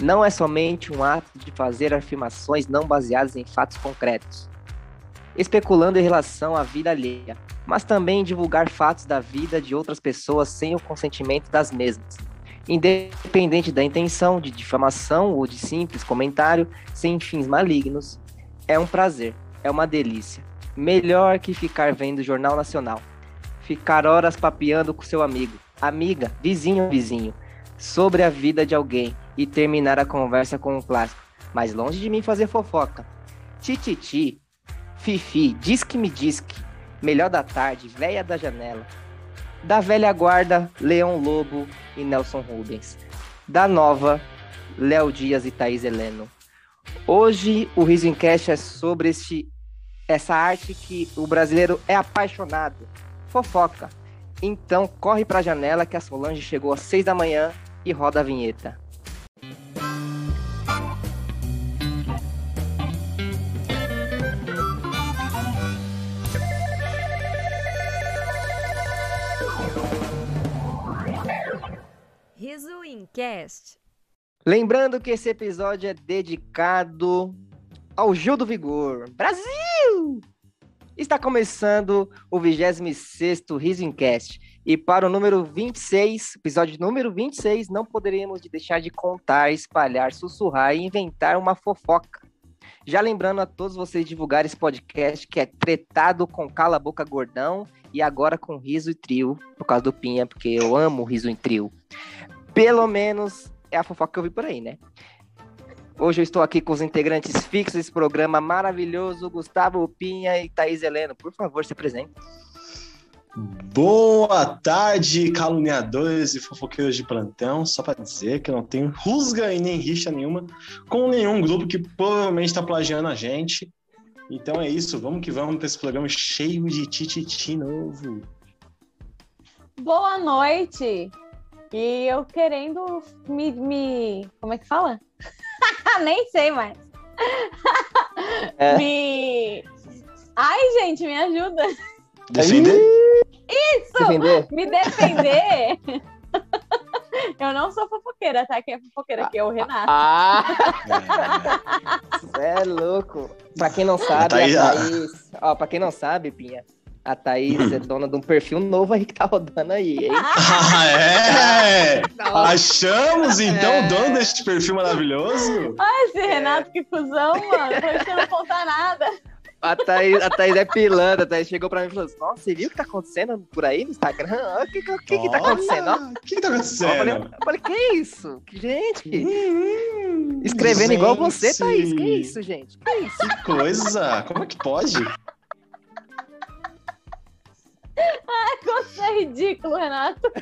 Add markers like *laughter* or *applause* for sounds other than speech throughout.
não é somente um ato de fazer afirmações não baseadas em fatos concretos, especulando em relação à vida alheia, mas também divulgar fatos da vida de outras pessoas sem o consentimento das mesmas, independente da intenção de difamação ou de simples comentário sem fins malignos. É um prazer, é uma delícia. Melhor que ficar vendo o Jornal Nacional. Ficar horas papeando com seu amigo, amiga, vizinho, vizinho, sobre a vida de alguém e terminar a conversa com um clássico. Mas longe de mim fazer fofoca. Tititi, Fifi, diz que me diz que. Melhor da tarde, véia da janela. Da velha guarda, Leão Lobo e Nelson Rubens. Da nova, Léo Dias e Thaís Heleno. Hoje o Riso Cast é sobre este, essa arte que o brasileiro é apaixonado. Fofoca. Então corre pra janela que a Solange chegou às seis da manhã e roda a vinheta. Riso Incast. Lembrando que esse episódio é dedicado ao Gil do Vigor. Brasil! Está começando o 26º Riso Incast. E para o número 26, episódio número 26, não poderíamos deixar de contar, espalhar, sussurrar e inventar uma fofoca. Já lembrando a todos vocês divulgar esse podcast que é tretado com Cala Boca Gordão e agora com Riso e Trio, por causa do Pinha, porque eu amo Riso em Trio. Pelo menos é a fofoca que eu vi por aí, né? Hoje eu estou aqui com os integrantes fixos desse programa maravilhoso, Gustavo Pinha e Thaís Heleno. Por favor, se apresentem. Boa tarde, caluniadores e fofoqueiros de plantão. Só para dizer que eu não tenho rusga e nem rixa nenhuma com nenhum grupo que provavelmente está plagiando a gente. Então é isso, vamos que vamos para esse programa cheio de tititi novo. Boa noite! E eu querendo me. me... Como é que fala? *laughs* Nem sei mais. É. Me. Ai, gente, me ajuda. Defender? Isso! Defender. Me defender! *laughs* Eu não sou fofoqueira, tá? Quem é fofoqueira aqui é o Renato. *laughs* Ah! Você é louco. Pra quem não sabe, Thaís... a Thaís... Ó, pra quem não sabe, Pinha, a Thaís é *clears throat* dona de um perfil novo aí que tá rodando aí, hein? *laughs* Ah, é? Achamos, então, é. o dono deste perfil maravilhoso? Ai, esse Renato, que fusão, mano. Não não contar nada. A Thaís, a Thaís é pilantra, a Thaís chegou pra mim e falou assim, nossa, você viu o que tá acontecendo por aí no Instagram? O que, que, que, que tá acontecendo? O que, que tá acontecendo? Eu falei, eu falei, que isso? Gente? Hum, Escrevendo gente. igual você, Thaís. Que isso, gente? Que isso? Que coisa! Como é que pode? *laughs* Ah, como você é ridículo, Renato.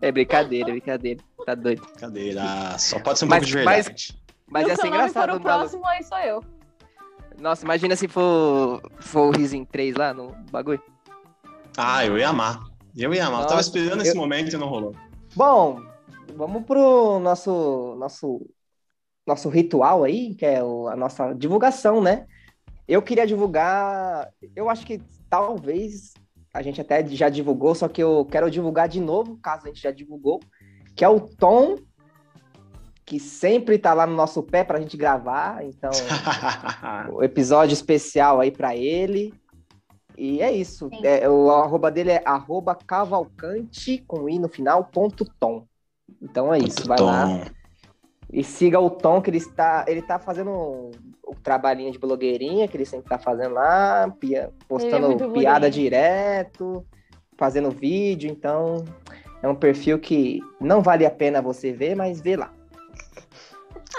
É brincadeira, é brincadeira. Tá doido. Brincadeira. Só pode ser um mas, pouco de verdade. Mas, mas ia ser engraçado. Se for o próximo, aí sou eu. Nossa, imagina se for, for o Risin 3 lá no bagulho. Ah, eu ia amar. Eu ia amar. Nossa, eu tava esperando eu... esse momento e não rolou. Bom, vamos pro nosso, nosso, nosso ritual aí, que é o, a nossa divulgação, né? Eu queria divulgar. Eu acho que talvez a gente até já divulgou, só que eu quero divulgar de novo, caso a gente já divulgou, que é o Tom, que sempre tá lá no nosso pé pra gente gravar. Então, *laughs* o episódio especial aí para ele. E é isso. É, o arroba dele é arroba cavalcante com i no final, ponto tom. Então é isso, vai tom. lá. E siga o Tom, que ele está, ele está fazendo o trabalhinho de blogueirinha que ele sempre tá fazendo lá, pia, postando é piada direto, fazendo vídeo, então é um perfil que não vale a pena você ver, mas vê lá.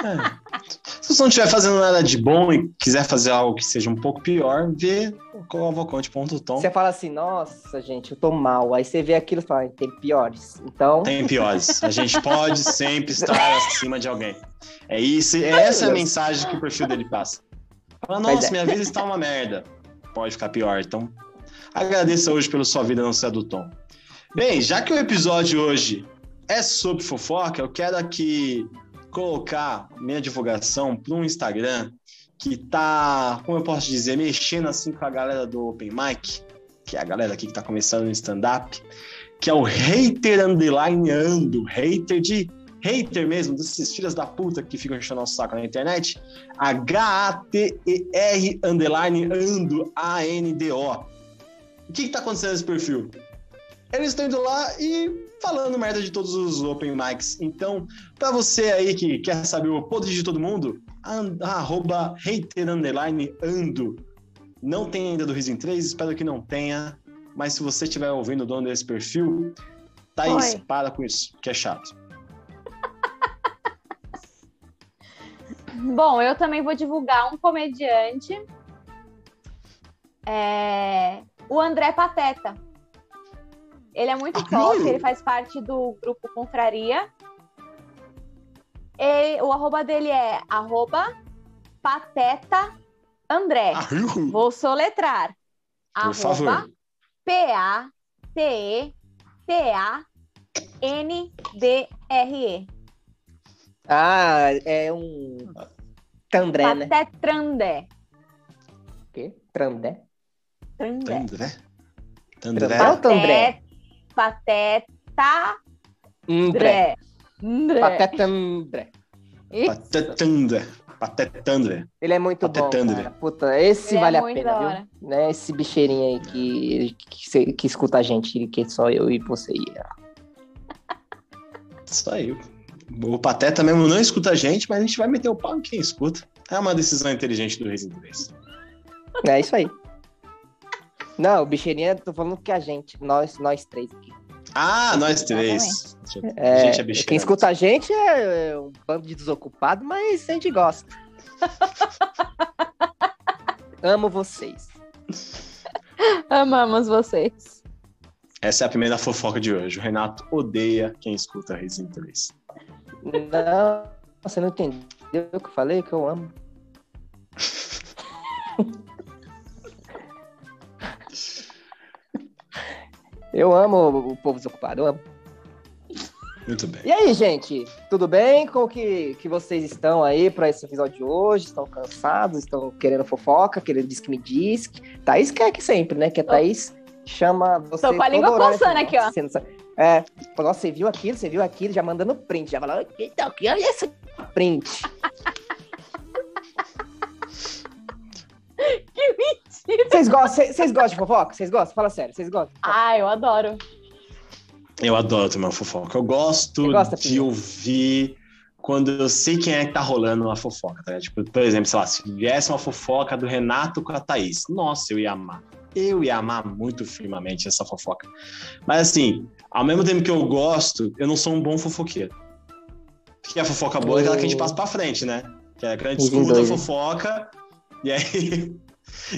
É. Se você não estiver fazendo nada de bom e quiser fazer algo que seja um pouco pior, vê o cavalcante.tom. Você fala assim, nossa, gente, eu tô mal. Aí você vê aquilo e fala, tem piores. Então. Tem piores. A gente pode *laughs* sempre estar acima de alguém. É isso, é essa a mensagem que o perfil dele passa. Fala, nossa, é. minha vida está uma merda. Pode ficar pior. Então, agradeça hoje pela sua vida não ser do Tom. Bem, já que o episódio hoje é sobre fofoca, eu quero aqui colocar minha divulgação para um Instagram que tá, como eu posso dizer, mexendo assim com a galera do Open Mic, que é a galera aqui que tá começando no stand-up, que é o Hater Underline Ando, hater de hater mesmo, desses filhos da puta que ficam enchendo nosso saco na internet, H-A-T-E-R underline ando, A-N-D-O. O que que tá acontecendo nesse perfil? Eles estão indo lá e falando merda de todos os open mics. Então, pra você aí que quer saber o podre de todo mundo, and, arroba hater underline ando. Não tem ainda do Riso em 3, espero que não tenha. Mas se você estiver ouvindo o dono desse perfil, Thaís, Oi. para com isso, que é chato. *laughs* Bom, eu também vou divulgar um comediante. É, O André Pateta. Ele é muito Ah, top, ele faz parte do grupo Confraria. E o arroba dele é arroba Pateta André. Ah. Vou soletrar. Favor. P-A-T-E-T-A-N-D-R-E. Ah, é um. Tandré, né? Patetrandé. O quê? Trandé? Trandé. Tandré? Tandré? Tandré? Pateta André. André. Pateta André. Isso. Patetandré. Patetandré. Ele é muito bom, Patetandré. cara. Puta, esse Ele é vale a muito pena, viu? Né? Esse bicheirinho aí que, que, que escuta a gente, que só eu e você. Isso aí. O Pateta mesmo não escuta a gente, mas a gente vai meter o pau em quem escuta. É uma decisão inteligente do Resident 3. É isso aí. Não, o bicheirinho, tô falando que a gente, nós, nós três aqui. Ah, nós três. É, a gente é quem escuta a gente é um bando de desocupado, mas a gente gosta. *laughs* Amo vocês. Amamos vocês. Essa é a primeira fofoca de hoje. O Renato odeia quem escuta Resident 3. Não, você não entendeu o que eu falei? Que eu amo. *laughs* Eu amo o povo desocupado, eu amo. Muito bem. E aí, gente, tudo bem? Como que, que vocês estão aí para esse episódio de hoje? Estão cansados? Estão querendo fofoca? Querendo diz que me diz? Thaís quer que sempre, né? Que a Thaís chama você. Tô com a língua coçando assim, aqui, ó. É, falou, "Nossa, você viu aquilo, você viu aquilo, já mandando print, já falando, então, que olha esse print. *laughs* Vocês gostam, vocês- gostam de fofoca? Vocês gostam? Fala sério, vocês gostam? Ah, eu adoro. Eu adoro também uma fofoca. Eu gosto gosta, de Pinho? ouvir quando eu sei quem é que tá rolando uma fofoca, tá ligado? Tipo, por exemplo, sei lá, se viesse uma fofoca do Renato com a Thaís, nossa, eu ia amar. Eu ia amar muito firmemente essa fofoca. Mas assim, ao mesmo tempo que eu gosto, eu não sou um bom fofoqueiro. Porque a fofoca boa é aquela que a gente passa pra frente, né? Que é a gente escuta a fofoca, e aí,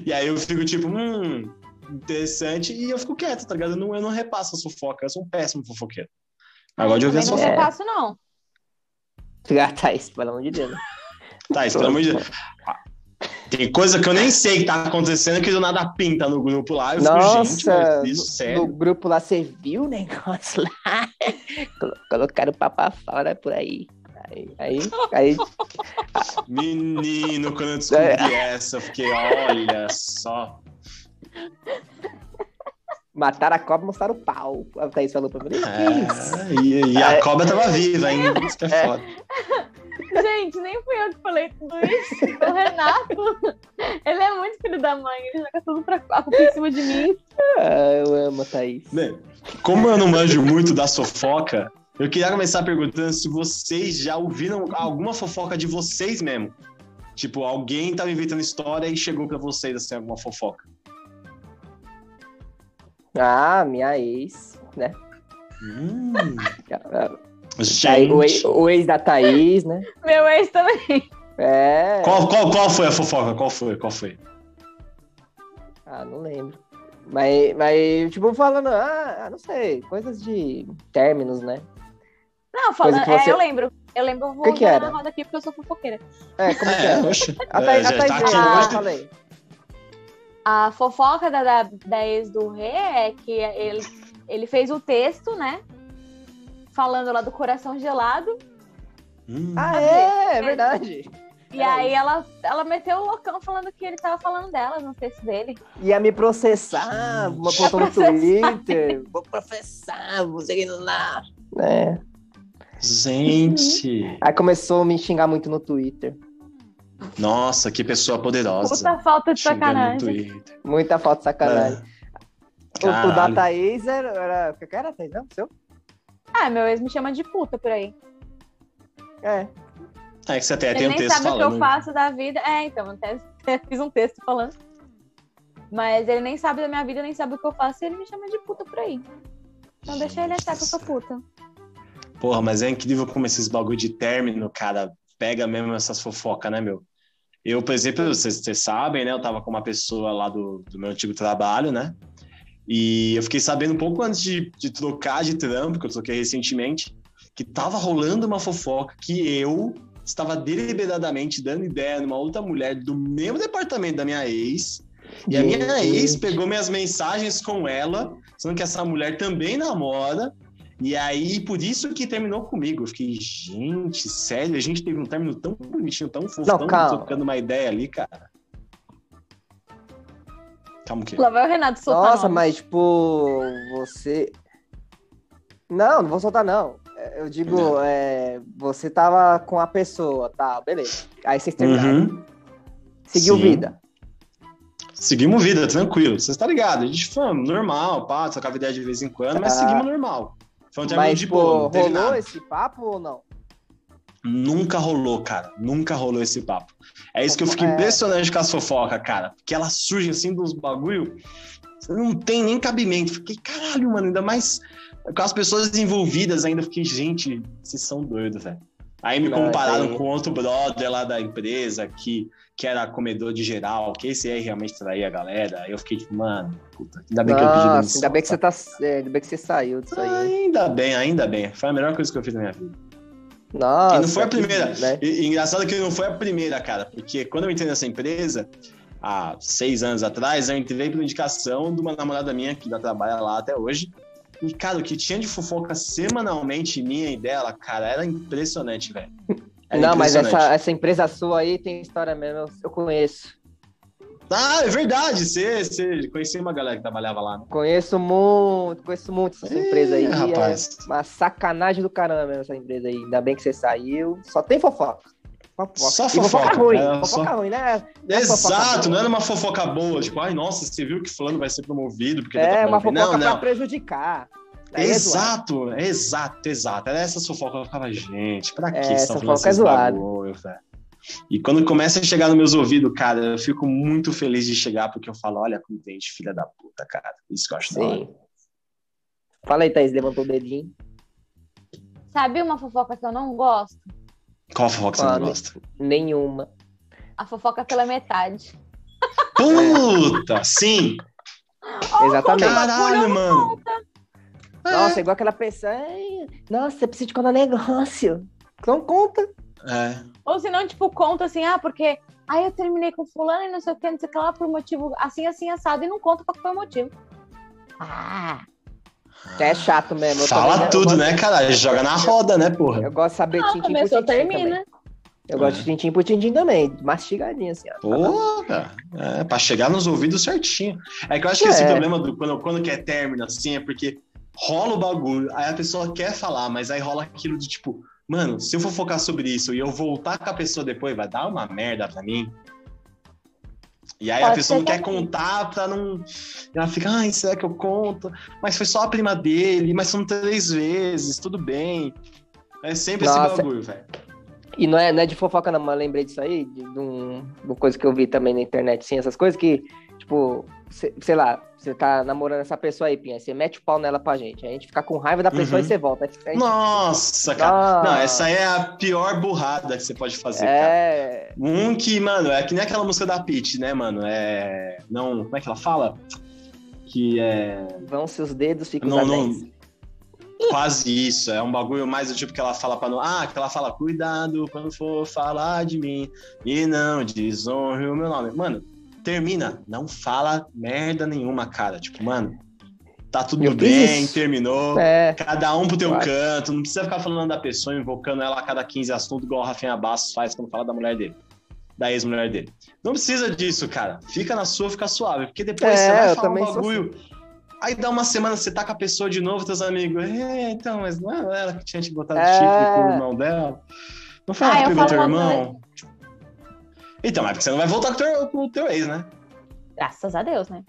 e aí eu fico tipo, hum, interessante, e eu fico quieto, tá ligado? Eu não, eu não repasso a fofoca, eu sou um péssimo fofoqueiro. Agora de ouvir a não fofoca. É. faço, não. *laughs* Ah, Thaís, pelo amor de Deus. isso, pelo amor de Deus. Tem coisa que eu nem sei que tá acontecendo que do nada pinta no grupo lá. Eu fico, gente, Nossa, mas isso, no, sério. no grupo lá, você viu o negócio lá? Colo- *laughs* Colocaram o papo fora por aí. Aí, aí, aí Menino, quando eu descobri É. essa, eu fiquei, olha só. mataram a cobra e mostraram o pau. A Thaís falou pra mim. É, e, e a cobra tava viva ainda, isso que é foda. Gente, nem fui eu que falei tudo isso. O Renato, ele é muito filho da mãe. Ele joga tudo pra culpa em cima de mim. Ah, eu amo a Thaís. Bem, como eu não manjo muito da fofoca, eu queria começar perguntando se vocês já ouviram alguma fofoca de vocês mesmo. Tipo, alguém tava inventando história e chegou pra vocês, assim, alguma fofoca. Ah, minha ex, né? Hum, *laughs* Ah, gente. Aí, o, ex, o ex da Thaís, né? *laughs* Meu ex também. É. Qual, qual, qual foi a fofoca? Qual foi? Qual foi? Ah, não lembro. Mas, mas tipo, falando, ah, ah, não sei, coisas de términos, né? Não, falando. Que você- É, eu lembro. Eu lembro, eu vou Que que era? na roda aqui porque eu sou fofoqueira. É, como que É, *laughs* é? oxe. A É, Thaís, já a Thaís tá veio, aqui ah, hoje. falei. A fofoca da, da, da ex do Rê é que ele, ele fez o texto, né? Falando lá do coração gelado. Hum. Ah, é, é verdade. E Peraí. aí ela, ela meteu o loucão falando que ele tava falando dela no texto dele. Ia me processar, uma postou no Twitter. *laughs* Vou processar, você lá. É. Gente! *laughs* Aí começou a me xingar muito no Twitter. Nossa, que pessoa poderosa. Puta falta de Xingando sacanagem. Twitter. Muita falta de sacanagem. O, o da. Thaís era. era... O que era, Thaís? Não, seu? Ah, meu ex me chama de puta por aí. É. É que você até Ele tem um nem texto sabe o que falando. eu faço da vida. É, então, eu até até *laughs* fiz um texto falando. Mas ele nem sabe da minha vida, nem sabe o que eu faço, e ele me chama de puta por aí. Então deixa ele achar que eu sou puta. Porra, mas é incrível como esses bagulho de término, cara, pega mesmo essas fofocas, né, meu? Eu, por exemplo, vocês, vocês sabem, né? Eu tava com uma pessoa lá do, do meu antigo trabalho, né? E eu fiquei sabendo um pouco antes de, de trocar de trampo, que eu troquei recentemente, que tava rolando uma fofoca que eu estava deliberadamente dando ideia numa outra mulher do mesmo departamento da minha ex. E a minha ex pegou minhas mensagens com ela, sendo que essa mulher também namora. E aí, por isso que terminou comigo. Eu fiquei, gente, sério, a gente teve um término tão bonitinho, tão fofo, Não, tão calma. trocando uma ideia ali, cara. Calma o quê? Lá vai o Renato soltar Nossa, nome. mas tipo, você. Não, não vou soltar, não. É, Eu digo, Não. é, você tava com a pessoa, tá, beleza. Aí vocês terminaram. Uhum. Seguiu Sim. vida. Seguimos vida, tranquilo. Você está ligado? A gente foi normal, pá, trocava ideia de vez em quando, mas Ah. seguimos normal. Foi um término Mas, de pô, boa, não teve rolou nada. esse papo ou não? Nunca rolou, cara. Nunca rolou esse papo. É isso que eu fico É. impressionante com as fofocas, cara. Porque elas surgem assim dos bagulho. Não tem nem cabimento. Fiquei, caralho, mano, ainda mais com as pessoas envolvidas ainda. Fiquei, gente, vocês são doidos, velho. Aí me compararam com outro brother lá da empresa que, que era comedor de geral, que esse aí realmente traía a galera. Aí eu fiquei tipo, mano, puta, ainda bem que eu pedi Nossa, demissão, ainda bem que você tá. é, Ainda bem que você saiu disso aí. Ainda bem, ainda bem. Foi a melhor coisa que eu fiz na minha vida. Nossa. E não foi a primeira. né? E engraçado que não foi a primeira, cara, porque quando eu entrei nessa empresa, há seis anos atrás, eu entrei por indicação de uma namorada minha que ainda trabalha lá até hoje. E, cara, o que tinha de fofoca semanalmente minha e dela, cara, era impressionante, velho. Era Não, mas essa, essa empresa sua aí tem história mesmo, eu- conheço. Ah, é verdade, você, você conhecia uma galera que trabalhava lá, né? Conheço muito, conheço muito essa empresa aí. rapaz. É uma sacanagem do caramba mesmo essa empresa aí. Ainda bem que você saiu. Só tem fofoca. Fofoca. Só fofoca fofoca, ruim. é, fofoca só- ruim, né? Não é Exato, não era uma fofoca boa, tipo, ai, nossa, você viu que fulano vai ser promovido porque ele tá É uma fofoca Não, pra não. prejudicar. Aí é. Exato, exato, exato. Era essa fofoca. Eu ficava, gente, pra que É, estão falando fofoca é zoada. bagulho, velho? E quando começa a chegar nos meus ouvidos, cara, eu fico muito feliz de chegar, porque eu falo, olha como tem gente filha da puta, cara. Isso que eu acho da hora. Sim. Fala aí, Thaís, levantou o dedinho. Sabe uma fofoca que eu não gosto? Qual fofoca você Qual? não gosta? Nenhuma. A fofoca pela metade. Puta, sim! *laughs* Exatamente. Caralho, mano! É igual aquela pessoa. "Ai, Nossa, você precisa te contar negócio. Não conta. É. Ou se não, tipo, conta assim, ah, porque aí eu terminei com fulano e não sei o que, não sei o que lá, por motivo assim, assim, assado, e não conta qual que foi o motivo. Ah, É chato mesmo. Fala tudo, né, cara? Joga na roda, né, porra? Eu gosto de saber não, tintim por começou, tintim termina. também. Eu gosto de tintim por tintim também. Mastigadinho, assim. ó. Porra, é, pra chegar nos ouvidos certinho. É que eu acho que esse É. problema do quando, quando quer término, assim, é porque rola o bagulho, aí a pessoa quer falar, mas aí rola aquilo de tipo, mano, se eu for focar sobre isso e eu voltar com a pessoa depois, vai dar uma merda pra mim. E aí a Pode pessoa ser não quer contar pra não. Ela fica, ai, será que eu conto? Mas foi só a prima dele, mas são três vezes, tudo bem. É sempre Nossa. esse bagulho, velho. E não é, não é de fofoca, não, mas lembrei disso aí, de, de, um, de uma coisa que eu vi também na internet, assim, essas coisas que, tipo, cê- sei lá, você tá namorando essa pessoa aí, Pinha, você mete o pau nela pra gente, a gente fica com raiva da pessoa Uhum. e você volta. Aí- Nossa, cara. Ah. Não, essa é a pior burrada que você pode fazer, cara. é, Um que, mano, é que nem aquela música da Peach, né, mano? É. Não. Como é que ela fala? Que é. vão seus dedos, ficam Não, os não. Quase isso. É um bagulho mais do tipo que ela fala pra não. Ah, que ela fala, cuidado quando for falar de mim. E não desonre o meu nome. Mano, termina. Não fala merda nenhuma, cara. Tipo, mano, tá tudo Eu bem, isso. terminou. É, Cada um pro teu Claro. canto, não precisa ficar falando da pessoa, invocando ela a cada 15 assuntos, igual o Rafinha Bastos faz quando fala da mulher dele, da ex-mulher dele. Não precisa disso, cara. Fica na sua, fica suave, porque depois É, você vai falar um bagulho. Aí dá uma semana, você tá com a pessoa de novo, teus amigos. É, então, mas não é ela que tinha te botado É. chifre com o irmão dela. Não foi ela Ah, pegou teu irmão? Então, mas porque você não vai voltar com o teu, com o teu ex, né? Graças a Deus, né?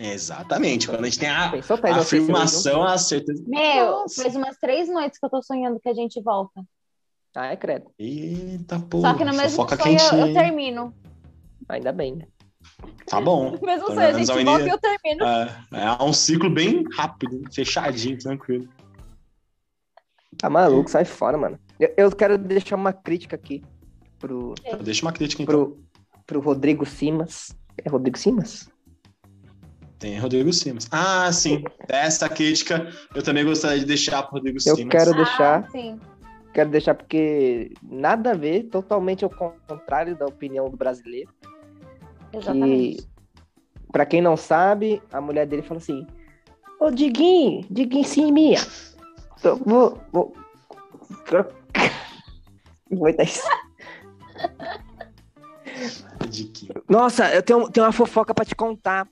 Exatamente. Quando a gente tem a, a afirmação, a certeza. Meu, Nossa. faz umas três noites que eu tô sonhando que a gente volta. Ai, credo. Eita, pô. Só que no mesmo sonho eu, eu termino. Ainda bem, né? Tá bom. *laughs* Mesmo sonho a gente volta menina- e eu termino. É, é um ciclo bem rápido, fechadinho, tranquilo. Tá maluco, sai fora, mano. Eu, eu quero deixar uma crítica aqui pro, Deixa uma crítica, então. pro, pro Rodrigo Simas. É Rodrigo Simas? Tem Rodrigo Simas. Ah, sim. Essa crítica eu também gostaria de deixar pro Rodrigo Eu Simas. quero deixar, Ah, sim. quero deixar porque nada a ver, totalmente ao contrário da opinião do brasileiro. Exatamente. Pra quem não sabe, a mulher dele fala assim: Ô Diguinho, Diguinho sim, minha. Eu vou. vou... *laughs* Vou dar isso. *laughs* Nossa, eu tenho, tenho uma fofoca pra te contar.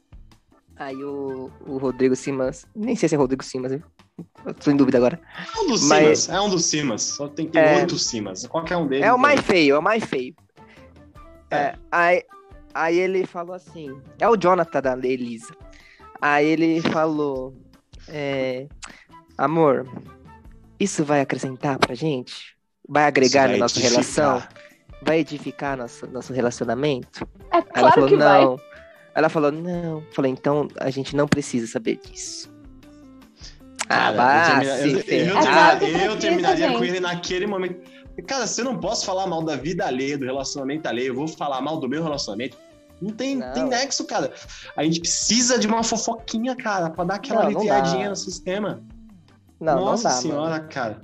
Aí o, o Rodrigo Simas. Nem sei se é Rodrigo Simas? Eu tô em dúvida agora. É um dos Mas- Simas. É um dos Simas. Só tem que ter É. oito Simas. Qualquer um deles. É o tem. mais feio, é o mais feio. É. É, aí, aí ele falou assim: é o Jonathan da Elisa. Aí ele falou: é, Amor, isso vai acrescentar pra gente? Vai agregar vai na nossa edificar. relação? Vai edificar nosso, nosso relacionamento? É Aí ela claro falou: que vai. Não. Ela falou: Não. Falei: Então a gente não precisa saber disso. Ah, vá eu, termina- claro terminaria com ele naquele momento. Cara, se eu não posso falar mal da vida alheia, do relacionamento alheio, eu vou falar mal do meu relacionamento. Não tem, Não. tem nexo, cara. A gente precisa de uma fofoquinha, cara, pra dar aquela Não, aliviadinha no sistema. Não, Nossa não dá, senhora, mano. cara.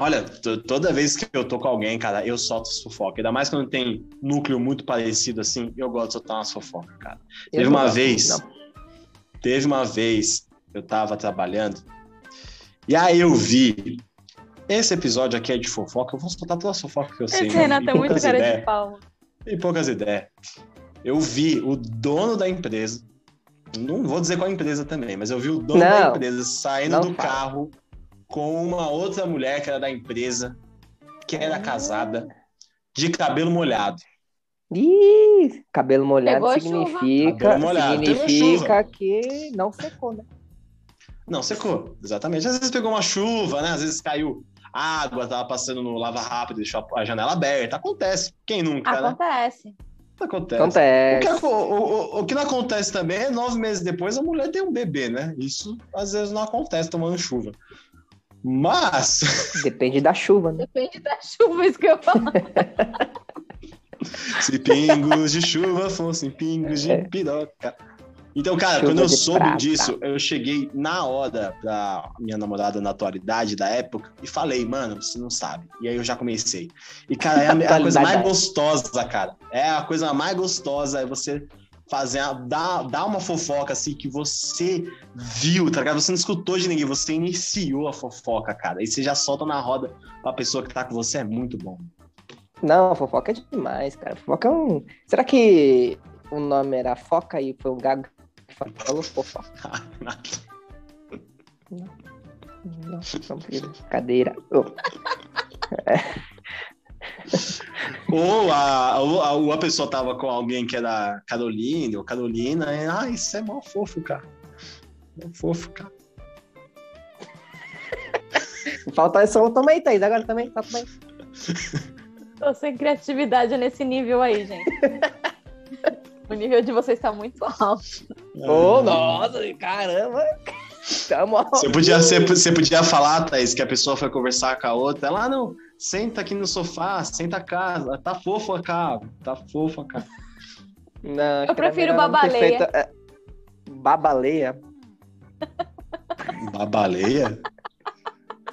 Olha, to- toda vez que eu tô com alguém, cara, eu solto as fofocas. Ainda mais quando tem núcleo muito parecido assim, eu gosto de soltar umas fofocas, cara. Eu Teve uma gosto, vez, não. teve uma vez, eu tava trabalhando, e aí eu vi. Esse episódio aqui é de fofoca, eu vou soltar todas as fofocas que eu sei. Esse né? Renato E é muito poucas cara ideias. de pau. E poucas ideias. Eu vi o dono da empresa, não vou dizer qual empresa também, mas eu vi o dono da Não, empresa saindo não do fala. carro com uma outra mulher que era da empresa, que Ah. era casada, de cabelo molhado. Ih, cabelo molhado Pegou significa, Cabelo molhado, significa que não secou, né? Não, secou, exatamente. Às vezes pegou uma chuva, né? Às vezes caiu água, tava passando no lava rápido, deixou a janela aberta. Acontece. Quem nunca, né? Acontece. Acontece. O Acontece. que, aco- o- o- o que não acontece também é nove meses depois a mulher tem um bebê, né? Isso às vezes não acontece tomando chuva. Mas, Depende da chuva, né? Depende da chuva, isso que eu falo. *laughs* se pingos de chuva fossem pingos de piroca. Então, cara, Chuva quando eu soube prata. disso, eu cheguei na hora pra minha namorada na atualidade da época e falei, mano, você não sabe. E aí eu já comecei. E, cara, é a, é a coisa mais gostosa, cara. É a coisa mais gostosa, é você fazer, dar, dar uma fofoca assim que você viu, tá ligado? Você não escutou de ninguém, você iniciou a fofoca, cara. E você já solta na roda pra pessoa que tá com você, é muito bom. Não, fofoca é demais, cara. Fofoca é um. Será que o nome era Foca e foi o Gago que falou fofoca? Não, não, cadeira. Oh, Ou a, ou a, ou a pessoa tava com alguém que era Caroline ou Carolina, e, ah, isso é mó fofo, cara. Mó fofo, cara. *laughs* falta só o Tomei Thaís, agora também, só também. *laughs* Tô sem criatividade nesse nível aí, gente. *laughs* o nível de vocês tá muito alto. Ô, nossa, caramba! Tamo Você podia, você, você podia falar, Thaís, que a pessoa foi conversar com a outra. Ela, ah, não, senta aqui no sofá, senta cá. Tá fofo cá, tá fofo cá. Não, Eu prefiro babaleia. feito, é, babaleia? Babaleia?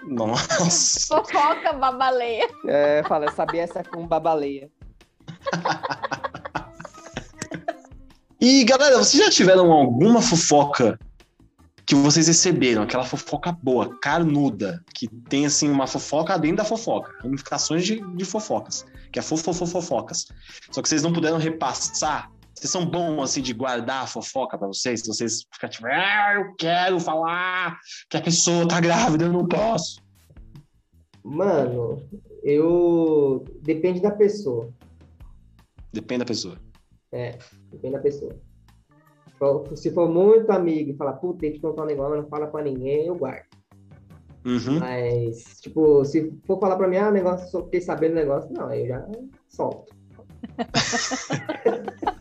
Nossa. Fofoca, babaleia. É, fala, eu sabia essa com babaleia. *laughs* E, galera, vocês já tiveram alguma fofoca que vocês receberam? Aquela fofoca boa, carnuda, que tem, assim, uma fofoca dentro da fofoca. Ramificações de, de fofocas. Que é fofofofofocas. Só que vocês não puderam repassar Vocês são bons, assim, de guardar a fofoca pra vocês? Se vocês ficam tipo, ah, eu quero falar que a pessoa tá grávida, eu não posso. Mano, eu. Depende da pessoa. Depende da pessoa. É, depende da pessoa. Se for, muito amigo e falar, puta, tem que contar um negócio, não fala pra ninguém, eu guardo. Uhum. Mas, tipo, se for falar pra mim, ah, negócio, só fiquei sabendo do negócio, não, aí eu já solto. *laughs*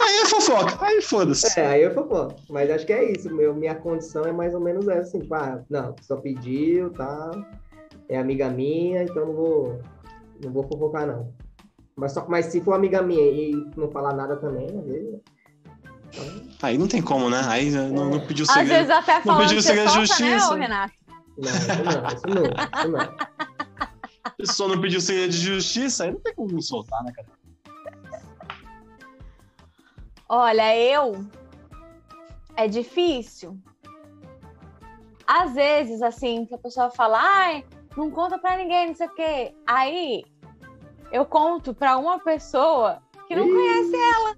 Aí é fofoca, aí foda-se. É, aí eu fofoco. Mas acho que é isso. Meu, minha condição é mais ou menos essa, assim, tipo, ah, não, só pediu, tá? É amiga minha, então não vou, não vou fofocar, não. Mas, só, mas se for amiga minha e não falar nada também, às vezes. Aí não tem como, né? Aí não, não pediu Às segredo. vezes até Não pediu que segredo de né, justiça. ô, Renato? Não, não, isso não, não. A pessoa não pediu segredo de justiça, aí não tem como não soltar, né, cara? Olha, eu. É difícil. Às vezes, assim, que a pessoa fala, ai, não conta pra ninguém, não sei o quê. Aí eu conto pra uma pessoa que não Ih. conhece ela.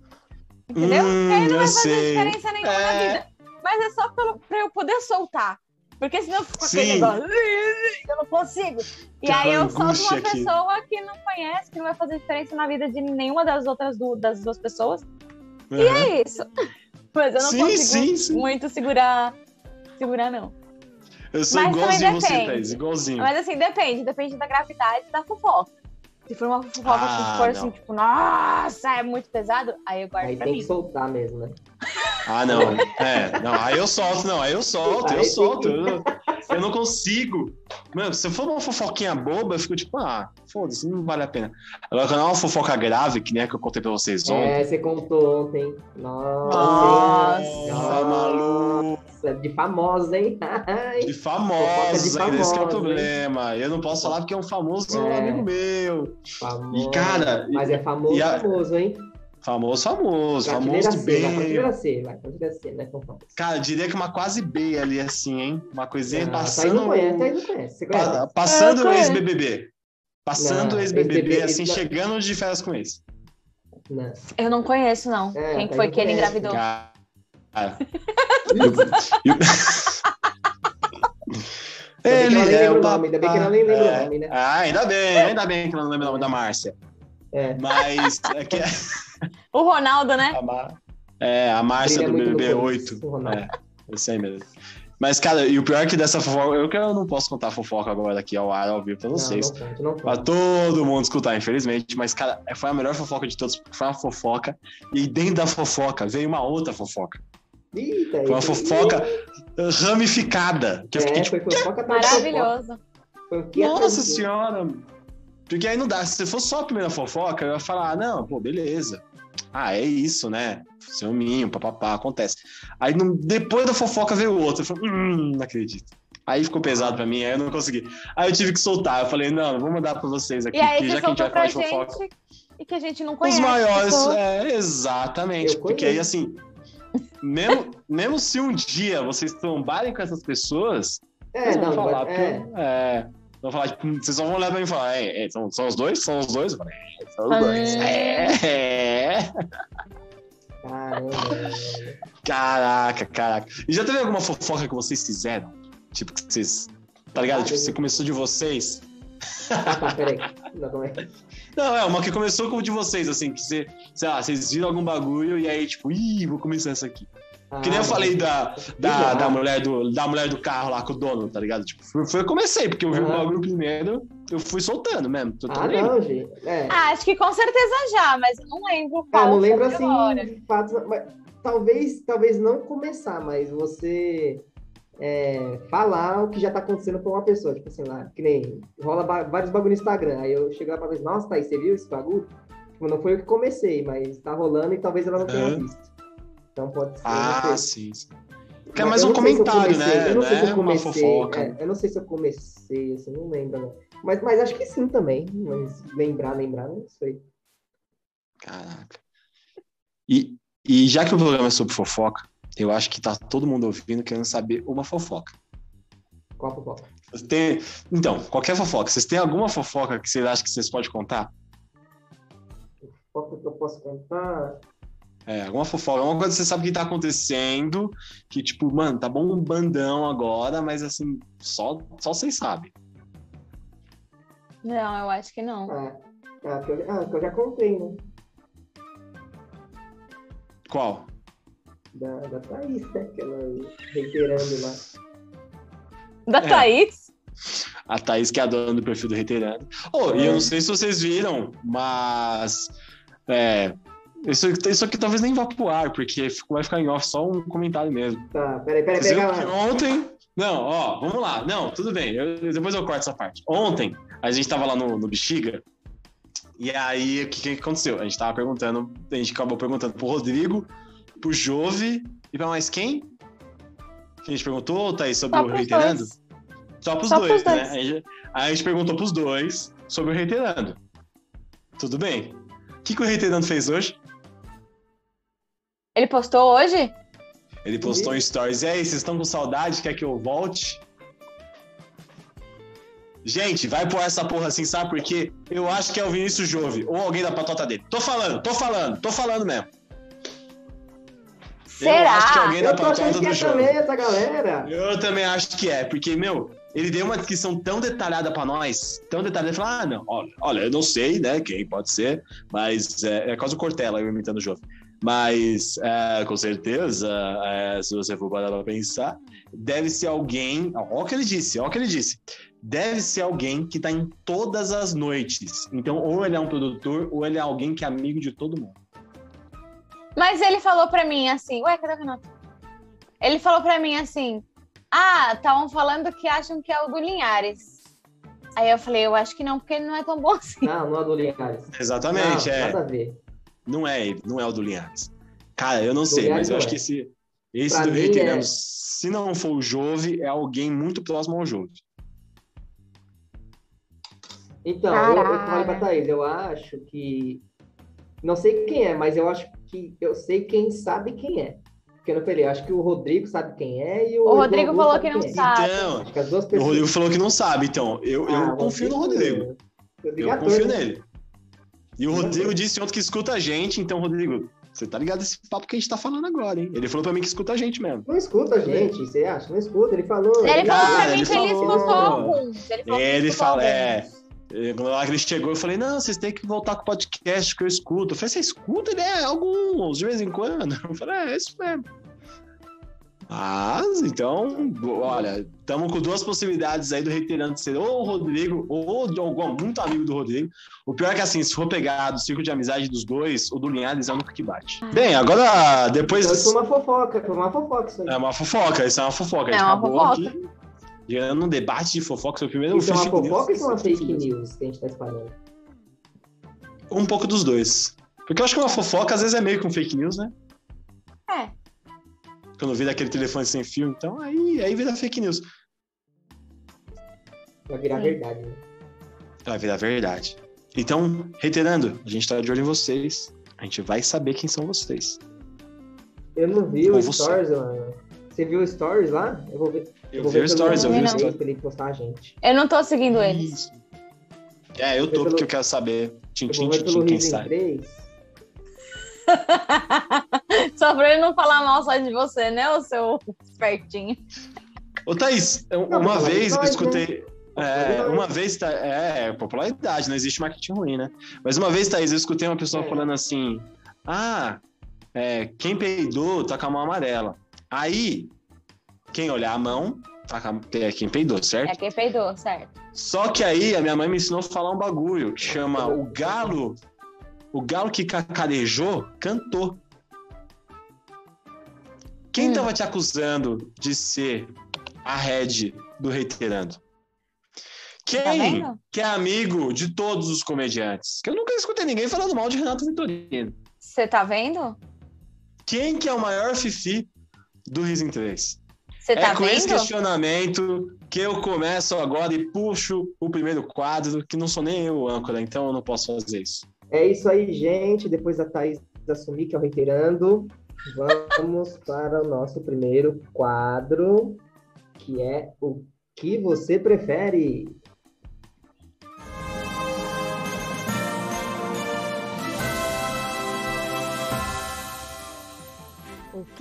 Entendeu? Hum, E aí não vai fazer sei. diferença nenhuma na É. vida. Mas é só pelo, pra eu poder soltar. Porque senão eu fico aquele negócio. Eu não consigo. E Aquela aí eu solto uma aqui. pessoa que não conhece, que não vai fazer diferença na vida de nenhuma das outras du- das duas pessoas. Uhum. É isso. *laughs* Mas eu não Sim, consigo sim, sim. muito segurar. Segurar, não. Eu sou Mas igualzinho você, depende. Thaís, igualzinho. Mas assim, depende. Depende da gravidade da fofoca. Se for uma fofoca Ah, que for não. assim, tipo, nossa, é muito pesado, aí eu guardo Aí pra tem mim. que soltar mesmo, né? Ah, não. É, não, aí eu solto, não, aí eu solto, Aí eu tem solto. que- Eu, não- consigo. Mano, se for uma fofoquinha boba, eu fico tipo, ah, foda-se, não vale a pena. Agora, quando é uma fofoca grave, que nem a que eu contei pra vocês ontem. É, você contou ontem. Nossa, Nossa. Nossa, maluco. Nossa, de famosa, hein? Ai, De famosos, de esse que é o famosos, hein? problema. Eu não posso falar porque é um famoso É. amigo meu. famosa. E, cara, Mas é famoso, e a- famoso, hein? Famoso, famoso, Prateleira famoso C, vai, bem. prateleira C, vai, prateleira C, né? Famoso. Cara, eu diria que uma quase B ali, assim, hein? Uma coisinha Ah, Thaís passando. não conhece, Thaís não conhece. Você conhece? pa- passando Eu o ex-BBB. Passando o ex-BBB, ex-BBB, assim, não. chegando de férias com ex. Não. Eu não conheço, não. É, Quem que eu foi que ele engravidou? Cara. eu- *laughs* eu- Ainda bem que ela nem é o o nome, ainda bem que ela nem lembra o é. nome, né? Ah, ainda bem, ainda bem que ela não lembra o nome da Márcia. É. Mas é que *laughs* O Ronaldo, né? a, Mar- é, a Márcia Brilha do muito no BBB começo, 8. o Ronaldo. É, esse aí mesmo. Mas, cara, e o pior é que dessa fofoca, eu que eu não posso contar fofoca agora aqui ao ar, ao vivo pra vocês. Não, não não Pra todo mundo escutar, infelizmente. Mas, cara, foi a melhor fofoca de todos. porque Foi uma fofoca. E dentro da fofoca veio uma outra fofoca. Eita, Foi uma eita. fofoca ramificada. Que eu fiquei É, tipo, foi fofoca é nossa senhora. Porque aí não dá. Se fosse só a primeira fofoca, eu ia falar, ah, não, pô, beleza. Ah, é isso, né? Ciúminho, papapá, acontece. Aí no- depois da fofoca veio outra. Eu falei, hum, não acredito. Aí ficou pesado pra mim, aí eu não consegui. Aí eu tive que soltar. Eu falei, não, vou mandar pra vocês aqui, E aí porque você já que a gente vai falar de fofoca. e que a gente não Os conhece. maiores, tipo, é, exatamente. Porque aí, assim, mesmo, mesmo se um dia vocês trombarem com essas pessoas, É, vocês vão não, falar, vai- porque- é. é, vão falar, tipo, vocês só vão olhar pra mim e falar, é, é, são, são os dois? São os dois? Eu falei, é, são os dois. É, é. Caramba, velho. Caraca, caraca. E já teve alguma fofoca que vocês fizeram? Tipo, que vocês. Tá ligado? Ah, Tipo, você começou de vocês. Ah, peraí. Não, como é? Não, é uma que começou com o de vocês, assim, que você, sei lá, vocês viram algum bagulho e aí, tipo, ih, vou começar essa aqui. Que nem Ah, eu falei da, da, Já. da, mulher do, da mulher do carro lá com o dono, tá ligado? Tipo, foi, foi eu comecei, porque eu vi o bagulho primeiro, eu fui soltando mesmo. Tô, tô Ah, nem- não, gente. É. Ah, acho que com certeza já, mas eu não lembro Ah, qual. não lembro foi assim de fatos, mas talvez, talvez não começar, mas você é, falar o que já tá acontecendo com uma pessoa, tipo assim, lá, que nem rola ba- vários bagulho no Instagram, aí eu chego lá pra ver, nossa, Thaís, você viu esse bagulho? Tipo, não foi eu que comecei, mas tá rolando e talvez ela não tenha Aham. visto. Então pode ser. Ah, sim. sim. Que é mais um se comentário, comecei, né? Eu não sei se Não é eu comecei, é, eu não sei se eu comecei, assim, não lembro. agora. Mas, mas acho que sim também, mas lembrar, lembrar, não sei. Caraca. E, e já que o programa é sobre fofoca, eu acho que tá todo mundo ouvindo querendo saber uma fofoca. Qual fofoca? Têm- Então, qualquer fofoca. Vocês têm alguma fofoca que vocês acham que vocês podem contar? Fofoca que eu posso contar? É, alguma fofoca, alguma coisa que você sabe que tá acontecendo, que tipo, mano, tá bom um bandão agora, mas assim, só, só vocês sabem. Não, eu acho que não. Ah, ah, que eu, ah, que eu já contei, né? Qual? Da, da Thaís, né? Que ela reiterando lá. Da É. Thaís? A Thaís, que é a dona do perfil do Reiterando. Oh, e eu É. não sei se vocês viram, mas. É. Isso, isso aqui talvez nem vá pro ar, porque vai ficar em off só um comentário mesmo. Tá, peraí, peraí, lá. ontem. Não, ó, vamos lá. Não, tudo bem. eu- depois eu corto essa parte. Ontem, a gente tava lá no, no Bexiga. E aí, o que, que aconteceu? A gente tava perguntando, a gente acabou perguntando pro Rodrigo, pro Jove e pra mais quem? Que a gente perguntou, Thaís, sobre Só o Reiterando? dois. Só pros Só dois, pros né? dois. Aí a gente- aí a gente perguntou pros dois sobre o Reiterando. Tudo bem. O que, que o Reiterando fez hoje? Ele postou hoje? Ele postou um stories. E aí, vocês estão com saudade? Quer que eu volte? Gente, vai pôr essa porra assim, sabe por quê? Eu acho que é o Vinícius Jove ou alguém da patota dele. Tô falando, tô falando, tô falando mesmo. Será? acho que alguém da Eu patota que do é jogo. também essa galera. Eu também acho que é, porque, meu, ele deu uma descrição tão detalhada pra nós, tão detalhada, ele falou, ah, não, olha, olha, eu não sei, né, quem pode ser, mas é, é quase o Cortella, eu imitando o Jove. Mas, é, com certeza, é, se você for parar pra pensar, deve ser alguém, ó, o que ele disse, ó o que ele disse, deve ser alguém que tá em todas as noites. Então, ou ele é um produtor, ou ele é alguém que é amigo de todo mundo. Mas ele falou pra mim assim, ué, cadê o Renato? Ele falou pra mim assim, ah, estavam falando que acham que é o do Linhares. Aí eu falei, eu acho que não, porque ele não é tão bom assim. Não, não é do Linhares. Exatamente, não, é. Nada a ver. Não é ele, não é o do Linhares. Cara, eu não sei, Linhares mas eu acho é. que esse, esse Pra do mim Reiterando, é- se não for o Jove, é alguém muito próximo ao Jove. Então, eu, eu falei pra Thaís, eu acho que. Não sei quem é, mas eu acho que eu sei quem sabe quem é. Porque eu não falei, eu acho que o Rodrigo sabe quem é e o. O Rodrigo Edu falou que não é. sabe. Então, Acho que as duas o pessoas. Rodrigo falou que não sabe, então eu, eu Ah, confio no Rodrigo. Eu é ator, confio nele. E o Rodrigo disse ontem que escuta a gente, então, Rodrigo, você tá ligado esse papo que a gente tá falando agora, hein? Ele falou pra mim que escuta a gente mesmo. Não escuta a gente, você acha? Não escuta, ele falou. Ele falou pra mim ele que ele falou. escutou alguns. Ele, falou que Ele fala, é. Quando lá que ele chegou, eu falei, não, vocês têm que voltar com o podcast que eu escuto. Eu falei, você escuta, né? Alguns, de vez em quando. *laughs* Eu falei, é, é isso mesmo. Mas, então, olha, estamos com duas possibilidades aí do reiterando ser ou o Rodrigo ou de algum muito amigo do Rodrigo. O pior é que, assim, se for pegar do círculo de amizade dos dois, o do Linhares é o único que bate. Bem, agora, depois. Isso foi uma fofoca, foi uma fofoca isso aí. É uma fofoca, isso é uma fofoca. A gente É uma acabou fofoca. aqui gerando um debate de fofoca. Foi o primeiro Isso é uma fake news. fofoca ou isso é uma fake news que a gente tá espalhando? Um pouco dos dois. Porque eu acho que uma fofoca às vezes é meio que um fake news, né? É. Quando vira aquele telefone sem fio, então aí, aí vira fake news. Vai virar Sim. verdade, né? Vai virar verdade. Então, reiterando, a gente tá de olho em vocês. A gente vai saber quem são vocês. Eu não vi Ou o você. Stories, mano. Você viu o Stories lá? Eu vou ver. Eu vou vi o ver stories, eu vi o Não. Stories ele postar a gente. Eu não tô seguindo eles. Isso. É, eu tô pelo- porque eu quero saber. Eu Tintim, ver pelo tintim, quem sabe. 3. *laughs* Só pra ele não falar mal só de você, né, o seu espertinho. Ô, Thaís, Não, uma popularidade, vez eu escutei. É, Popularidade. uma vez, Tha- é, popularidade, não existe marketing ruim, né? Mas uma vez, Thaís, eu escutei uma pessoa É. falando assim: ah, é, quem peidou tá com a mão amarela. Aí, quem olhar a mão, tá com a- é quem peidou, certo? É quem peidou, certo? Só que aí a minha mãe me ensinou a falar um bagulho que chama o galo. O galo que cacarejou cantou. Quem Hum. tava te acusando de ser a head do Reiterando? Quem Tá que é amigo de todos os comediantes? Que eu nunca escutei ninguém falando mal de Renato Vitorino. Você tá vendo? Quem que é o maior fifi do Riso em 3? Você tá é com esse vendo? questionamento que eu começo agora e puxo o primeiro quadro, que não sou nem eu o âncora, então eu não posso fazer isso. É isso aí, gente. Depois da Thaís assumir que é o reiterando, vamos para o nosso primeiro quadro, que é o que você prefere.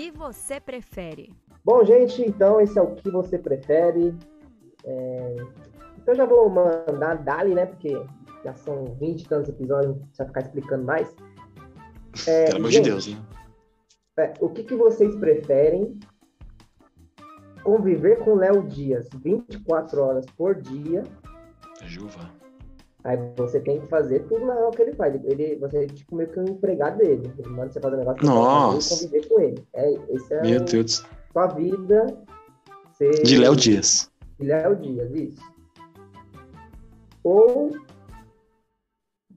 você prefere? Bom, gente, então esse é o que você prefere. É... Então já vou mandar Dali, né? Porque já são 20 e tantos episódios, não precisa ficar explicando mais. É, Pelo amor de Deus, né? é, o que, que vocês preferem? Conviver com Léo Dias 24 horas por dia. Juva. Aí você tem que fazer tudo lá que ele faz. Ele, você é tipo meio que um empregado dele. Ele manda você fazer um negócio você Nossa. que conviver com ele. É, esse é Meu Deus. sua vida. De Léo Dias. de Léo Dias, isso. Ou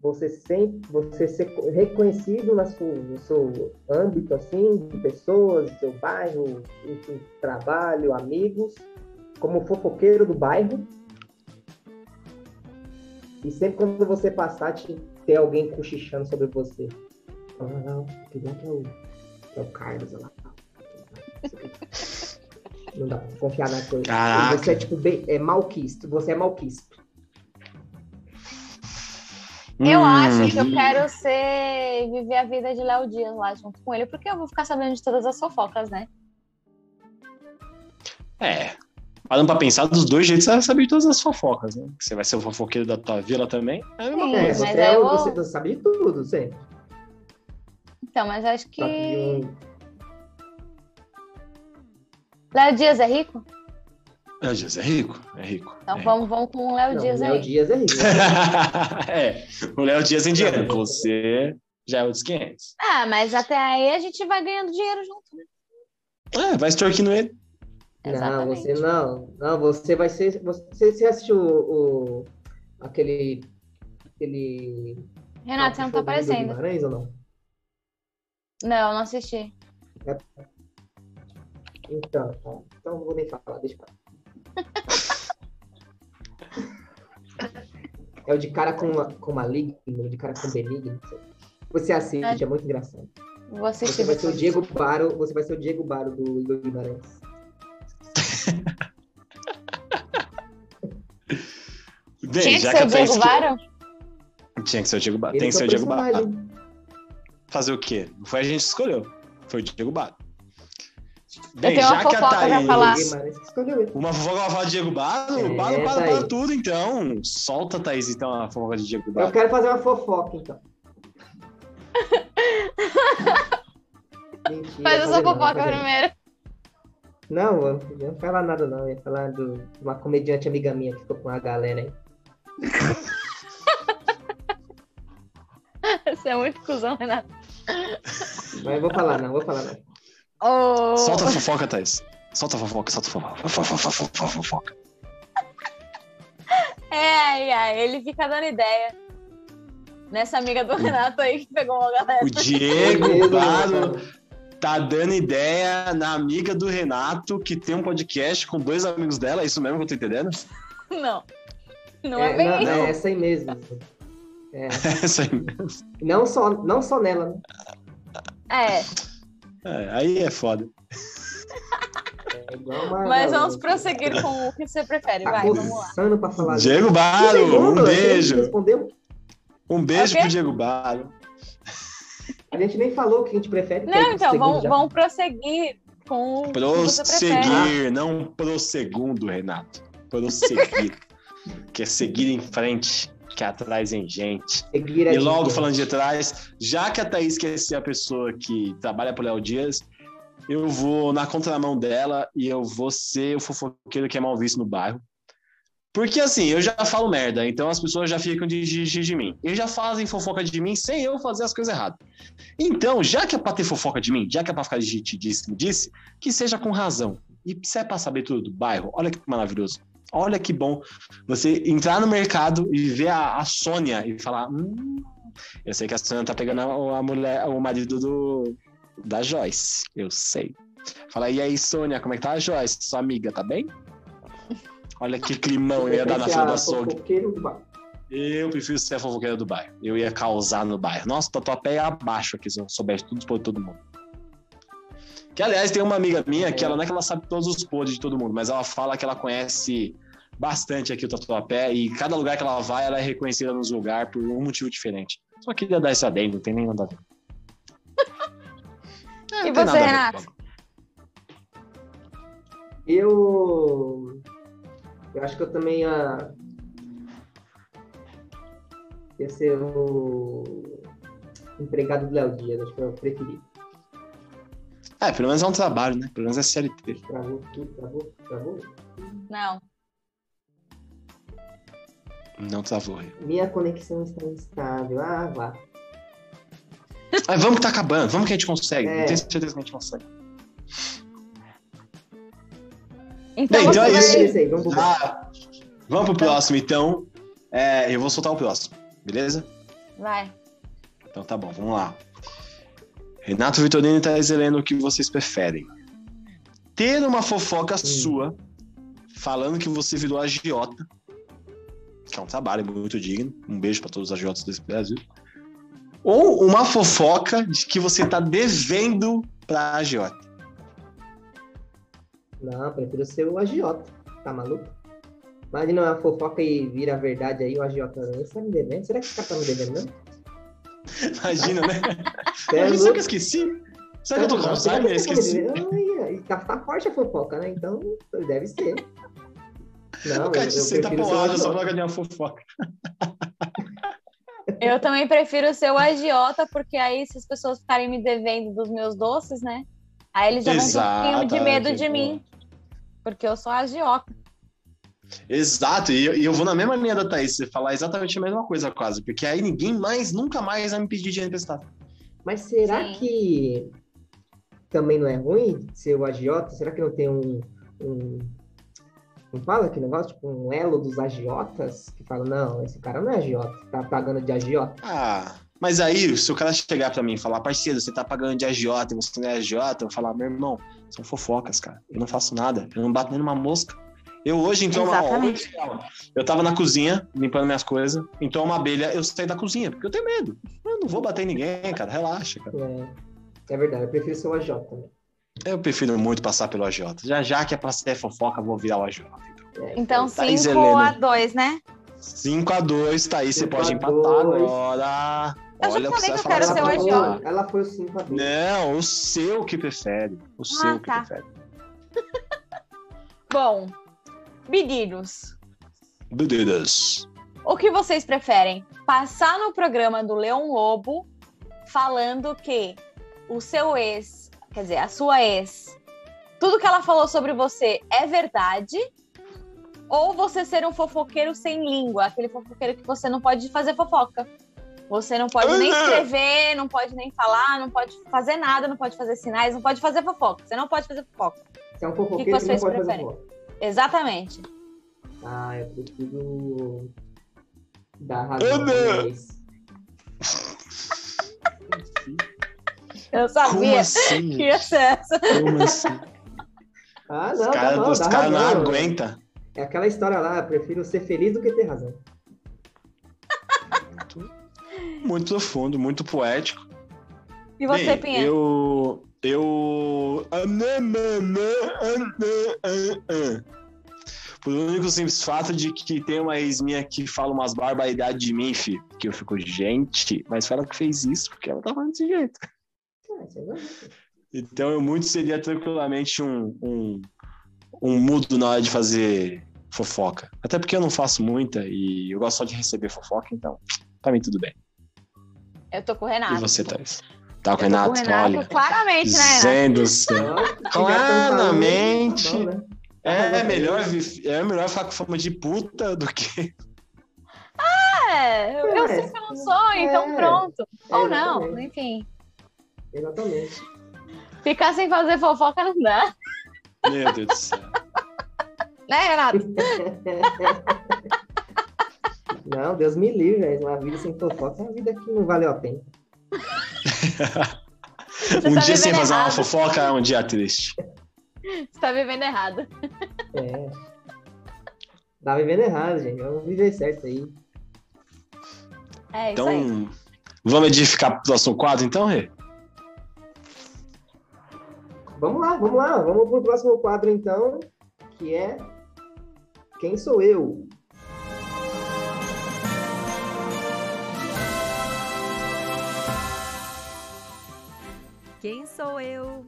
você sempre você ser reconhecido na sua, no seu âmbito assim, de pessoas, seu bairro, enfim, trabalho, amigos, como fofoqueiro do bairro. E sempre quando você passar, te, ter alguém cochichando sobre você. Ah, não, que bom que é o, que é o Carlos lá. Não dá pra confiar na coisa. Caraca. Você é tipo bem, é malquisto. Você é malquisto. Eu Hum, acho que eu quero ser viver a vida de Léo Dias lá junto com ele, porque eu vou ficar sabendo de todas as fofocas, né? É. Parando pra pensar, dos dois jeitos você vai saber de todas as fofocas, né? Você vai ser o fofoqueiro da tua vila também. É a mesma Sim. É, coisa. você, mas é, eu você, você sabe de tudo, sempre. Então, mas acho que. Léo Dias é rico? Léo Dias é rico? É rico. Então é vamos, vamos com o Léo Dias Léo aí. Dias é rico. *laughs* é, o Léo Dias tem dinheiro. Você já é outros 500. Ah, mas até aí a gente vai ganhando dinheiro junto, né? É, vai extorquindo ele. Não, Exatamente. você não. Não, você vai ser. Você, você assistiu o, o- aquele. aquele. Renato, você não tá aparecendo. Guimarães ou não? Não, não assisti. Então, tá. então não vou nem falar, deixa pra lá. É o de cara com, com maligno, o de cara com benigno. Você assiste, é muito engraçado. Vou assistir. Você vai ser o. Diego Baro, você vai ser o Diego Baro do Igor Guimarães. *laughs* Bem, Tinha que já ser o Diego que- Baro? Tinha que ser o Diego Baro. Tem que é ser o Diego Baro. Fazer o quê? Não foi a gente que escolheu. Foi o Diego Baro. Eu tenho uma fofoca pra Diego falar. Uma fofoca vai falar de Diego Baro? É, Baro para, Thaís. para tudo, então. Solta, Thaís, então, a fofoca de Diego Eu Baro. quero fazer uma fofoca, então. *laughs* Mentira, Faz a sua fofoca primeiro. Não, eu eu não ia falar nada, não. Eu ia falar do, de uma comediante amiga minha que ficou com a galera aí. *laughs* Você é muito cuzão, Renato. Mas eu vou falar, não, vou falar, não. Oh. Solta a fofoca, Thaís. Solta a fofoca, solta a fofoca. Fofoca, fofoca, fofoca. É, ai, ai, ele fica dando ideia. Nessa amiga do Renato aí que pegou uma galera. O Diego Beleza, Baro tá dando ideia na amiga do Renato, que tem um podcast com dois amigos dela. É isso mesmo que eu tô entendendo? *laughs* Não. Não é, É, bem não, isso. é essa aí mesmo. É, *laughs* É isso aí mesmo. não, só, não só nela, né? É, É, aí é foda. É mas vamos prosseguir com o que você prefere. Tá Vai, vamos lá. pra falar. Diego Baro, um beijo. Respondeu? Um beijo Ok. pro Diego Baro. A gente nem falou o que a gente prefere. é Não, então, vamos, vamos prosseguir com o que você prefere. Prosseguir, não prossegundo, Renato. Prosseguir. *laughs* que é seguir em frente, que é atrás em gente. Seguir E logo falando de trás, já que a Thaís quer ser a pessoa que trabalha pro Léo Dias, eu vou na contramão dela e eu vou ser o fofoqueiro que é mal visto no bairro. Porque assim, eu já falo merda, então as pessoas já ficam de, de, de, mim. Eles já fazem fofoca de mim sem eu fazer as coisas erradas. Então, já que é pra ter fofoca de mim, já que é pra ficar de te disse, me disse, que seja com razão. E se é pra saber tudo do bairro, olha que maravilhoso. Olha que bom você entrar no mercado e ver a, a Sônia e falar: hum, eu sei que a Sônia tá pegando a, a mulher, o marido do, da Joyce. Eu sei. Fala, e aí, Sônia, como é que tá a Joyce? Sua amiga, tá bem? Olha que climão eu ia dar na é fila a do açougue. fofoqueiro do bairro. Eu prefiro ser a fofoqueira do bairro. Eu ia causar no bairro. Nossa, tatuapé é abaixo aqui, se eu soubesse tudo por todo mundo. Que, aliás, tem uma amiga minha que ela não é que ela sabe todos os podres de todo mundo, mas ela fala que ela conhece bastante aqui o Tatuapé e cada lugar que ela vai, ela é reconhecida nos lugares por um motivo diferente. Só queria dar esse adendo, não tem nem nada a ver. *laughs* E Não tem você, Renato? Eu. Eu acho que eu também ia. Ia ser o. Empregado do Léo Dias, acho que eu preferi. É, pelo menos é um trabalho, né? Pelo menos é CLT. Travou tudo, travou, travou. Não. Não travou. Minha conexão está instável. Ah, vá. Mas vamos que tá acabando, vamos que a gente consegue. É. Eu tenho certeza que a gente consegue. Então, Bem, então é isso. aí, vamos pro Ah, vamos pro próximo, então. É, eu vou soltar o próximo, beleza? Vai. Então tá bom, vamos lá. Renato Vitorino e Thais Helena, o que vocês preferem? Ter uma fofoca sua falando que você virou agiota, que é um trabalho muito digno. Um beijo pra todos os agiotas desse Brasil. Ou uma fofoca de que você tá devendo pra agiota. Não, prefiro ser o agiota. Tá maluco? Imagina uma fofoca e vira verdade aí, o agiota. Você tá me devendo? Será que cara tá me devendo mesmo? *laughs* Imagina, né? *laughs* Você é Será que eu esqueci? Será que eu tô com Não, Alzheimer? tá esqueci. ai, tá, tá forte a fofoca, né? Então, deve ser. Não, O cara te senta porrada só pra ganhar fofoca. *laughs* Eu também prefiro ser o agiota, porque aí se as pessoas ficarem me devendo dos meus doces, né? Aí eles já vão ter um pouquinho de medo de mim. Porque eu sou agiota. Exato, e eu, e eu vou na mesma linha da Thaís, você falar exatamente a mesma coisa quase, porque aí ninguém mais, nunca mais vai me pedir dinheiro emprestado. Mas será Sim. que também não é ruim ser o agiota? Será que não tem um. um como fala que negócio? Tipo, um elo dos agiotas que fala, não, esse cara não é agiota, tá pagando de agiota. Ah, mas aí, se o cara chegar pra mim e falar, parceiro, você tá pagando de agiota e você não é agiota, eu vou falar, meu irmão, são fofocas, cara. Eu não faço nada, eu não bato nem numa mosca. Eu hoje, então, uma eu tava na cozinha, limpando minhas coisas, então uma abelha, eu saí da cozinha, porque eu tenho medo. Eu não vou bater em ninguém, cara, relaxa, cara. É, é verdade, eu prefiro ser o agiota também. Eu prefiro muito passar pelo agiota. Já já que é pra ser fofoca, eu vou virar o agiota. Então, Thaís 5 Helena. a 2, né? 5x2, Thaís, você Cinco pode a empatar dois. agora. Eu já Olha o que falei você que eu quero ser o agiota. Ela foi o 5 a 2. Não, o seu que prefere. O seu que tá. prefere. *laughs* Bom, meninos, Dududas. o que vocês preferem? Passar no programa do Leão Lobo falando que o seu ex, quer dizer, a sua ex, tudo que ela falou sobre você é verdade? Ou você ser um fofoqueiro sem língua, aquele fofoqueiro que você não pode fazer fofoca? Você não pode nem escrever, não pode nem falar, não pode fazer nada, não pode fazer sinais, não pode fazer fofoca. Você não pode fazer fofoca. Você é um fofoqueiro que que, não vocês preferem? Exatamente. Ah, eu prefiro dar razão Eu Como sabia assim? que ia ser essa. Como assim? Ah, Os não, tá caras bom, os dá caras não aguentam. É aquela história lá, eu prefiro ser feliz do que ter razão. Muito profundo, muito poético. E você, Bem, Pinheiro? Eu. Eu. Ah, Por um único simples fato de que tem uma ex minha que fala umas barbaridades de mim, fi. Que eu fico, gente, mas fala que fez isso porque ela tá falando desse jeito. Ah, isso é verdade. Então eu muito seria tranquilamente um, um, um mudo na hora de fazer fofoca. Até porque eu não faço muita e eu gosto só de receber fofoca, então pra mim tudo bem. Eu tô com o E Renato. você, Thaís? Tá com o Renato? com o Renato, Olha. claramente, né? Dizendo Claramente. tá né? É melhor, vi- é melhor ficar com fama de puta do que. É, eu, eu É. sei que eu não sou, então É. pronto. Ou não, enfim. Exatamente. Ficar sem fazer fofoca não dá. Meu Deus do céu. *laughs* Né, Renato? *laughs* Não, Deus me livre. Uma vida sem fofoca é uma vida que não valeu a pena. Você um tá dia sem fazer uma fofoca é um dia triste. Você tá vivendo errado. É. Tá vivendo errado, gente. Vamos viver certo aí. É isso aí. Então, vamos edificar pro próximo quadro, então, Rê? Vamos lá, vamos lá. Vamos pro próximo quadro, então, que é Quem Sou Eu? Quem sou eu?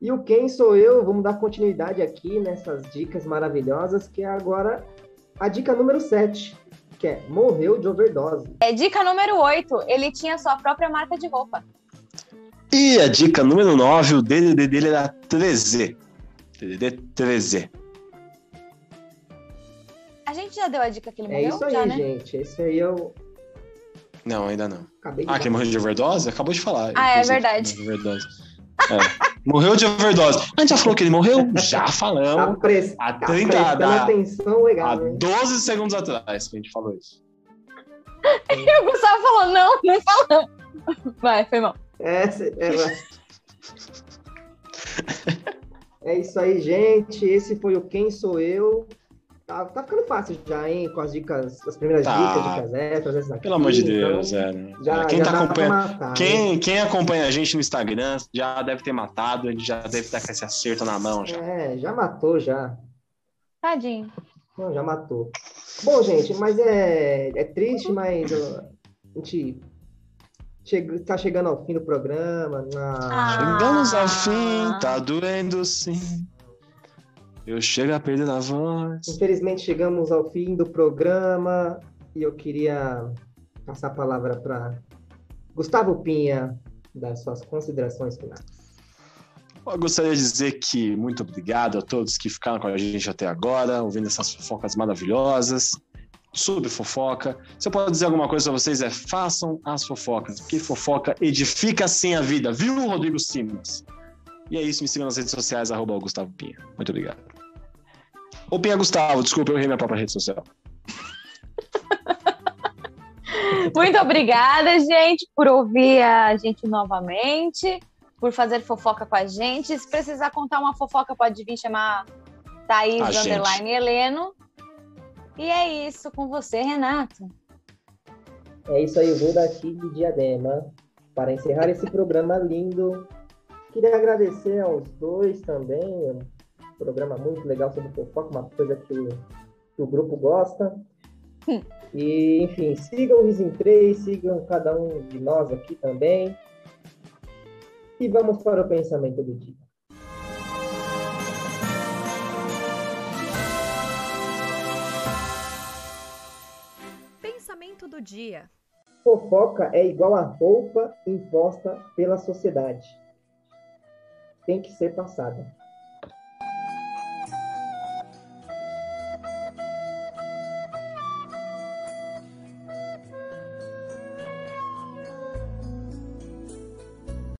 E o quem sou eu? Vamos dar continuidade aqui nessas dicas maravilhosas, que é agora a dica número 7, que é morreu de overdose. É dica número 8, ele tinha sua própria marca de roupa. E a dica número 9, o DDD dele era 13. DDD 13. A gente já deu a dica que ele É morreu? isso aí, já, né? gente. Esse aí eu Não, ainda não. acabei de Ah, quem morreu de overdose? Acabou de falar. Ah, é verdade. de Overdose. É. Morreu de overdose. A gente já falou que ele morreu? Já Tá, falamos. pres... A tá 30 prestando da- atenção Há legal, hein? 12 segundos atrás que a gente falou isso. *laughs* E o Gustavo falou, não, não falamos. Vai, foi mal. Essa, é, é isso aí, gente. Esse foi o Quem Sou Eu. Tá, tá ficando fácil já, hein? Com as dicas, as primeiras Tá. dicas, dicas extras, essas aqui. Pelo amor de então Deus, é, né? Já, quem, já tá acompanhando, matar, quem, quem acompanha a gente no Instagram já deve ter matado, a gente já deve estar com esse acerto na mão já. É, já matou, já. Tadinho. Não, já matou. Bom, gente, mas é, é triste, mas a gente chega, tá chegando ao fim do programa. Ah. Chegamos ao fim, tá doendo sim. Eu chego a perder a voz. Infelizmente chegamos ao fim do programa e eu queria passar a palavra para Gustavo Pinha das suas considerações finais. Eu gostaria de dizer que muito obrigado a todos que ficaram com a gente até agora, ouvindo essas fofocas maravilhosas. Sobre fofoca. Se eu posso dizer alguma coisa para vocês, é façam as fofocas, porque fofoca edifica sim a vida, viu, Rodrigo Simas? E é isso, me sigam nas redes sociais, arroba Gustavo Pinha. Muito obrigado. Ou Pinha Gustavo, desculpa, eu errei minha própria rede social. *laughs* Muito obrigada, gente, por ouvir a gente novamente, por fazer fofoca com a gente. Se precisar contar uma fofoca, pode vir chamar Thaís A gente. Underline Heleno. E é isso com você, Renato. É isso aí, vou daqui de Diadema para encerrar esse programa lindo. Queria agradecer aos dois também, um programa muito legal sobre fofoca, uma coisa que o, que o grupo gosta. *laughs* E, enfim, sigam o Risim 3, sigam cada um de nós aqui também. E vamos para o pensamento do dia. Dia. Fofoca é igual a roupa imposta pela sociedade. Tem que ser passada.